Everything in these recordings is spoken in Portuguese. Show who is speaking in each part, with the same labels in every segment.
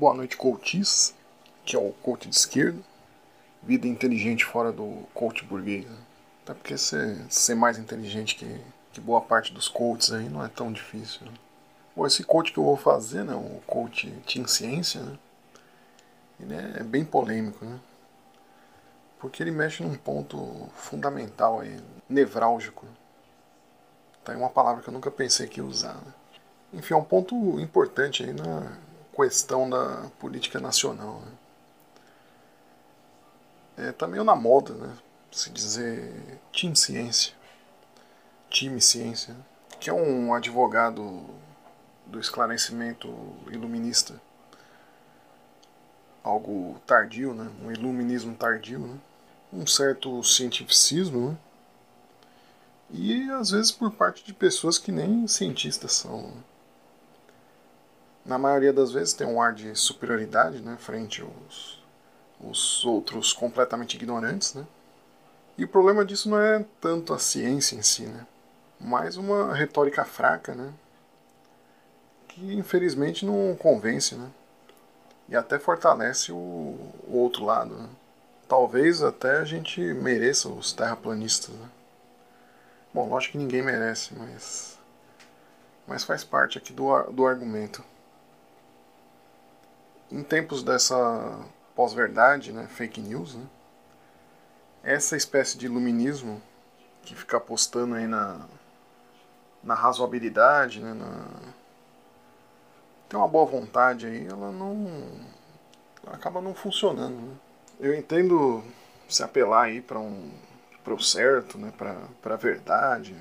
Speaker 1: Boa noite, coaches, que é o coach de esquerda. Vida inteligente fora do coach burguês. Né? Até porque ser, ser mais inteligente que, que boa parte dos coaches aí não é tão difícil. Né? Bom, esse coach que eu vou fazer, né, o coach Team Ciência, né, ele é bem polêmico, né? Porque ele mexe num ponto fundamental aí, nevrálgico. Tá aí uma palavra que eu nunca pensei que ia usar. Né? Enfim, é um ponto importante aí na questão da política nacional. Né? É, tá meio na moda, né? Se dizer Team Ciência. Time Ciência. Que é um advogado do esclarecimento iluminista. Algo tardio, né? Um iluminismo tardio, né? Um certo cientificismo, né? E às vezes por parte de pessoas que nem cientistas são. Né? Na maioria das vezes tem um ar de superioridade né, frente aos, aos outros completamente ignorantes. Né? E o problema disso não é tanto a ciência em si, né? mas uma retórica fraca, né? que infelizmente não convence né? e até fortalece o, o outro lado. Né? Talvez até a gente mereça os terraplanistas. Né? Bom, lógico que ninguém merece, mas, mas faz parte aqui do, do argumento em tempos dessa pós-verdade, né, fake news, né, essa espécie de iluminismo que fica apostando aí na, na razoabilidade, né, na, tem uma boa vontade aí, ela não acaba não funcionando. Né. Eu entendo se apelar aí para um para o certo, né, para a verdade,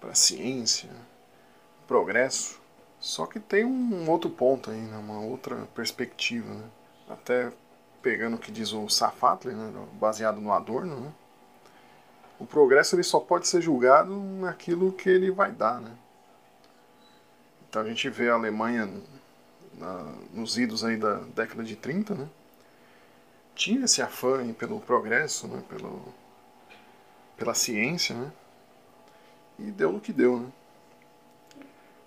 Speaker 1: para a ciência, progresso, só que tem um outro ponto aí, né? uma outra perspectiva. Né? Até pegando o que diz o Safatli, né? baseado no Adorno, né? o progresso ele só pode ser julgado naquilo que ele vai dar. Né? Então a gente vê a Alemanha na, nos idos aí da década de 30, né? tinha esse afã pelo progresso, né? pelo, pela ciência, né? e deu no que deu. Né?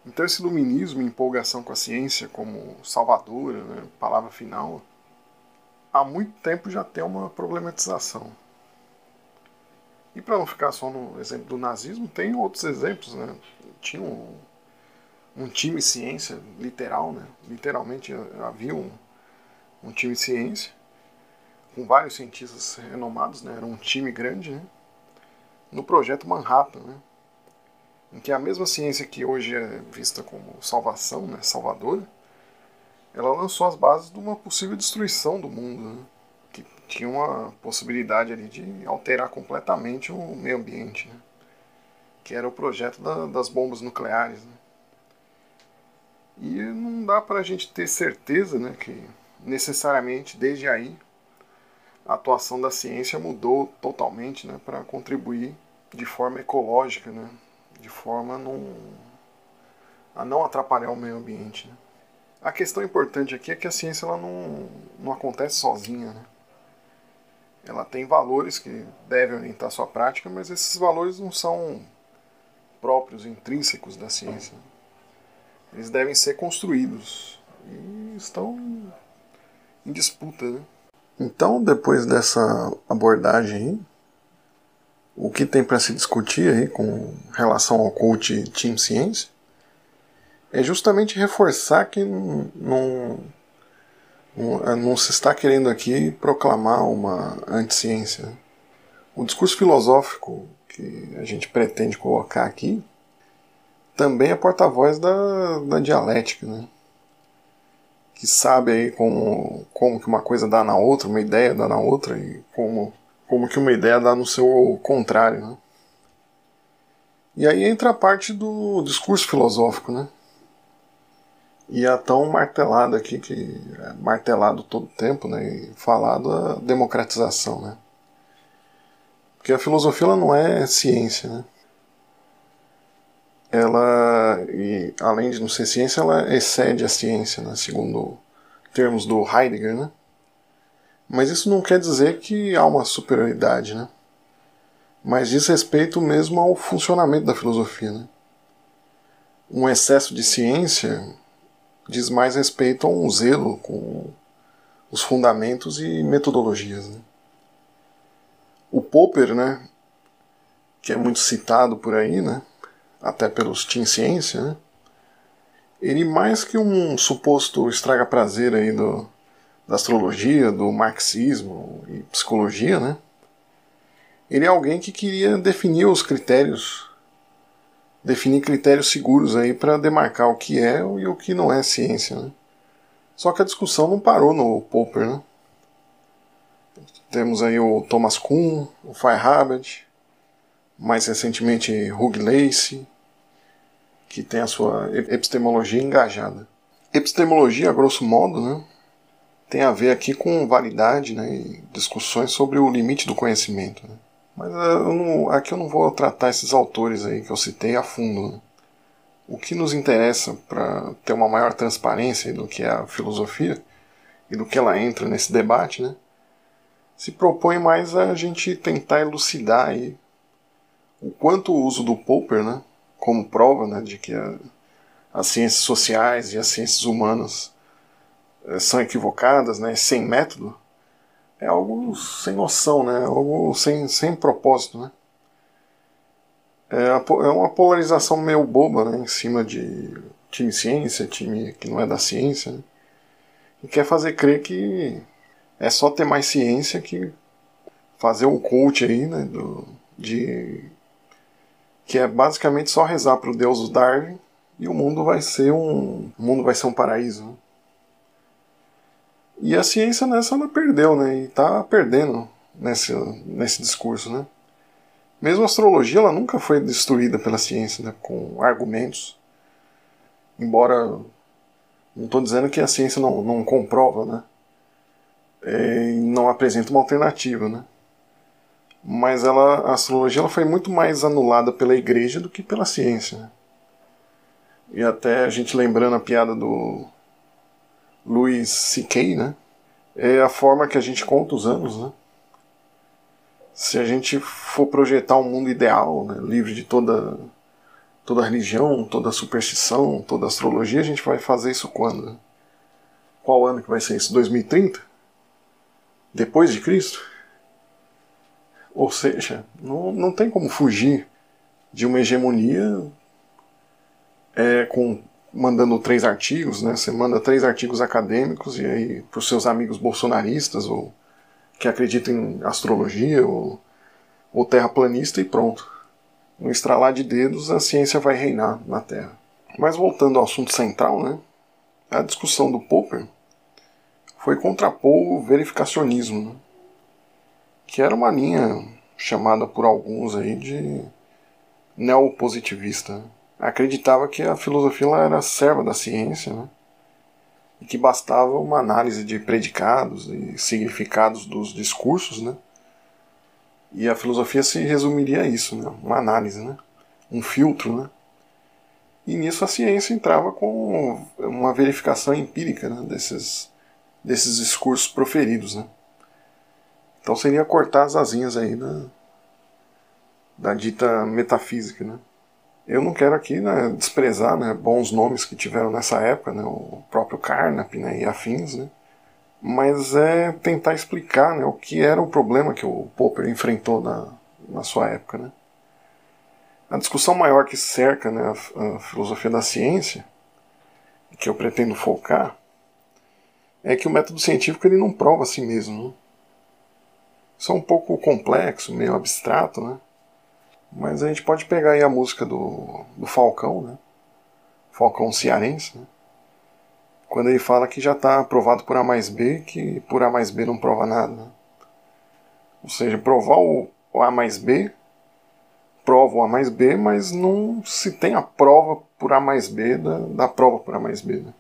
Speaker 1: Então esse iluminismo empolgação com a ciência como salvadora, né, palavra final, há muito tempo já tem uma problematização. E para não ficar só no exemplo do nazismo, tem outros exemplos. Né? Tinha um, um time ciência literal, né? literalmente havia um, um time ciência, com vários cientistas renomados, né? era um time grande, né? no projeto Manhattan. Né? Em que a mesma ciência que hoje é vista como salvação, né, salvadora, ela lançou as bases de uma possível destruição do mundo, né, que tinha uma possibilidade ali de alterar completamente o meio ambiente, né, que era o projeto da, das bombas nucleares. Né. E não dá para a gente ter certeza né, que necessariamente desde aí a atuação da ciência mudou totalmente né, para contribuir de forma ecológica né, de forma a não, a não atrapalhar o meio ambiente. Né? A questão importante aqui é que a ciência ela não, não acontece sozinha. Né? Ela tem valores que devem orientar sua prática, mas esses valores não são próprios, intrínsecos da ciência. Eles devem ser construídos e estão em disputa. Né? Então, depois dessa abordagem o que tem para se discutir aí com relação ao coach Team Ciência é justamente reforçar que não, não, não se está querendo aqui proclamar uma anticiência. O discurso filosófico que a gente pretende colocar aqui também é porta-voz da, da dialética, né? que sabe aí como, como que uma coisa dá na outra, uma ideia dá na outra, e como como que uma ideia dá no seu contrário. Né? E aí entra a parte do discurso filosófico, né? E é tão martelado aqui, que é martelado todo o tempo, né? E falado a democratização, né? Porque a filosofia ela não é ciência, né? Ela, e, além de não ser ciência, ela excede a ciência, né? Segundo termos do Heidegger, né? Mas isso não quer dizer que há uma superioridade, né? Mas diz respeito mesmo ao funcionamento da filosofia, né? Um excesso de ciência diz mais respeito a um zelo com os fundamentos e metodologias. Né? O Popper, né, que é muito citado por aí, né, até pelos Team Ciência, né, ele mais que um suposto estraga-prazer aí do, da astrologia, do marxismo e psicologia, né, ele é alguém que queria definir os critérios, definir critérios seguros aí para demarcar o que é e o que não é ciência, né. Só que a discussão não parou no Popper, né? Temos aí o Thomas Kuhn, o Feyerabend, mais recentemente Hugh Lacey, que tem a sua epistemologia engajada. Epistemologia, a grosso modo, né, tem a ver aqui com validade né, e discussões sobre o limite do conhecimento. Né. Mas eh, eu não, aqui eu não vou tratar esses autores aí que eu citei a fundo. Né. O que nos interessa para ter uma maior transparência do que é a filosofia e do que ela entra nesse debate, né, se propõe mais a gente tentar elucidar aí o quanto o uso do Popper, né, como prova né, de que a, as ciências sociais e as ciências humanas são equivocadas, né, sem método, é algo sem noção, né, algo sem, sem propósito, né. É, é uma polarização meio boba né, em cima de time ciência, time que não é da ciência, né, e quer fazer crer que é só ter mais ciência que fazer um coach aí, né, do, de que é basicamente só rezar para o deus Darwin e o mundo vai ser um o mundo vai ser um paraíso. E a ciência nessa ela perdeu, né? E está perdendo nesse, nesse discurso, né? Mesmo a astrologia ela nunca foi destruída pela ciência, né? Com argumentos. Embora não estou dizendo que a ciência não, não comprova, né? É, não apresenta uma alternativa, né? Mas ela, a astrologia ela foi muito mais anulada pela igreja do que pela ciência. Né? E até a gente lembrando a piada do Louis C.K., né? É a forma que a gente conta os anos, né? Se a gente for projetar um mundo ideal, né, livre de toda toda religião, toda superstição, toda astrologia, a gente vai fazer isso quando? Qual ano que vai ser isso? 2030? Depois de Cristo? Ou seja, não, não tem como fugir de uma hegemonia é, com mandando três artigos, né? Você manda três artigos acadêmicos e aí para os seus amigos bolsonaristas ou que acreditam em astrologia ou, ou terraplanista e pronto. No estralar de dedos a ciência vai reinar na Terra. Mas voltando ao assunto central, né? A discussão do Popper foi contrapor o verificacionismo, né? que era uma linha chamada por alguns aí de neopositivista. Acreditava que a filosofia era serva da ciência, né? e que bastava uma análise de predicados e significados dos discursos, né? E a filosofia se resumiria a isso, né? Uma análise, né? Um filtro, né? E nisso a ciência entrava com uma verificação empírica né? desses, desses discursos proferidos, né? Então seria cortar as asinhas aí da, da dita metafísica, né? Eu não quero aqui né, desprezar né, bons nomes que tiveram nessa época, né, o próprio Carnap né, e afins, né, mas é tentar explicar né, o que era o problema que o Popper enfrentou na, na sua época. Né. A discussão maior que cerca né, a, a filosofia da ciência, que eu pretendo focar, é que o método científico ele não prova a si mesmo. Né. Isso é um pouco complexo, meio abstrato, né? Mas a gente pode pegar aí a música do, do Falcão, né? Falcão cearense, né? Quando ele fala que já está aprovado por A mais B, que por A mais B não prova nada. Né? Ou seja, provar o, A mais B, prova o A mais B, mas não se tem a prova por A mais B da, da prova por A mais B. Né?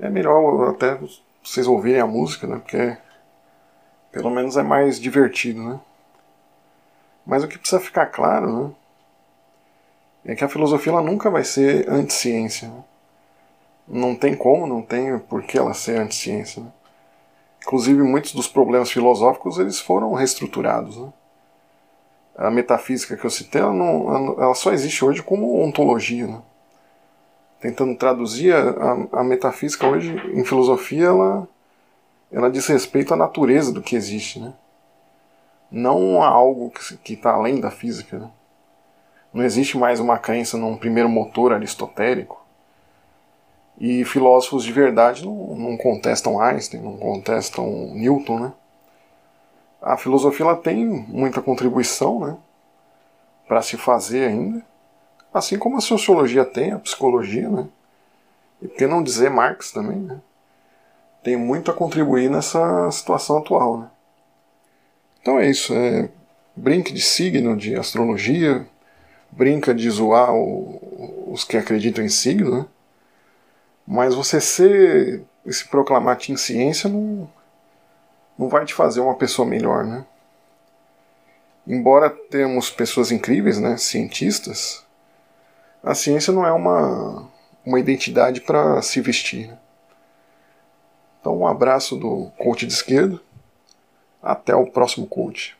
Speaker 1: É melhor até vocês ouvirem a música, né? Porque pelo menos é mais divertido, né? Mas o que precisa ficar claro né, é que a filosofia ela nunca vai ser anti-ciência. Né? Não tem como, não tem por que ela ser anti-ciência. Né? Inclusive, muitos dos problemas filosóficos eles foram reestruturados. Né? A metafísica que eu citei, ela, não, ela só existe hoje como ontologia. Né? tentando traduzir a, a, metafísica hoje em filosofia, ela, ela diz respeito à natureza do que existe, né? Não a algo que está além da física. Né? Não existe mais uma crença num primeiro motor aristotélico. E filósofos de verdade não, não contestam Einstein, não contestam Newton. Né? A filosofia ela tem muita contribuição né, para se fazer ainda Assim como a sociologia tem, a psicologia, né? E por que não dizer Marx também, né? Tem muito a contribuir nessa situação atual, né? Então é isso, é, brinque de signo, de astrologia, brinca de zoar o, os que acreditam em signo, né? Mas você ser, se proclamar em ciência não, não vai te fazer uma pessoa melhor, né? Embora temos pessoas incríveis, né, cientistas, a ciência não é uma, uma identidade para se vestir. Né? Então, um abraço do coach de esquerda. Até o próximo coach.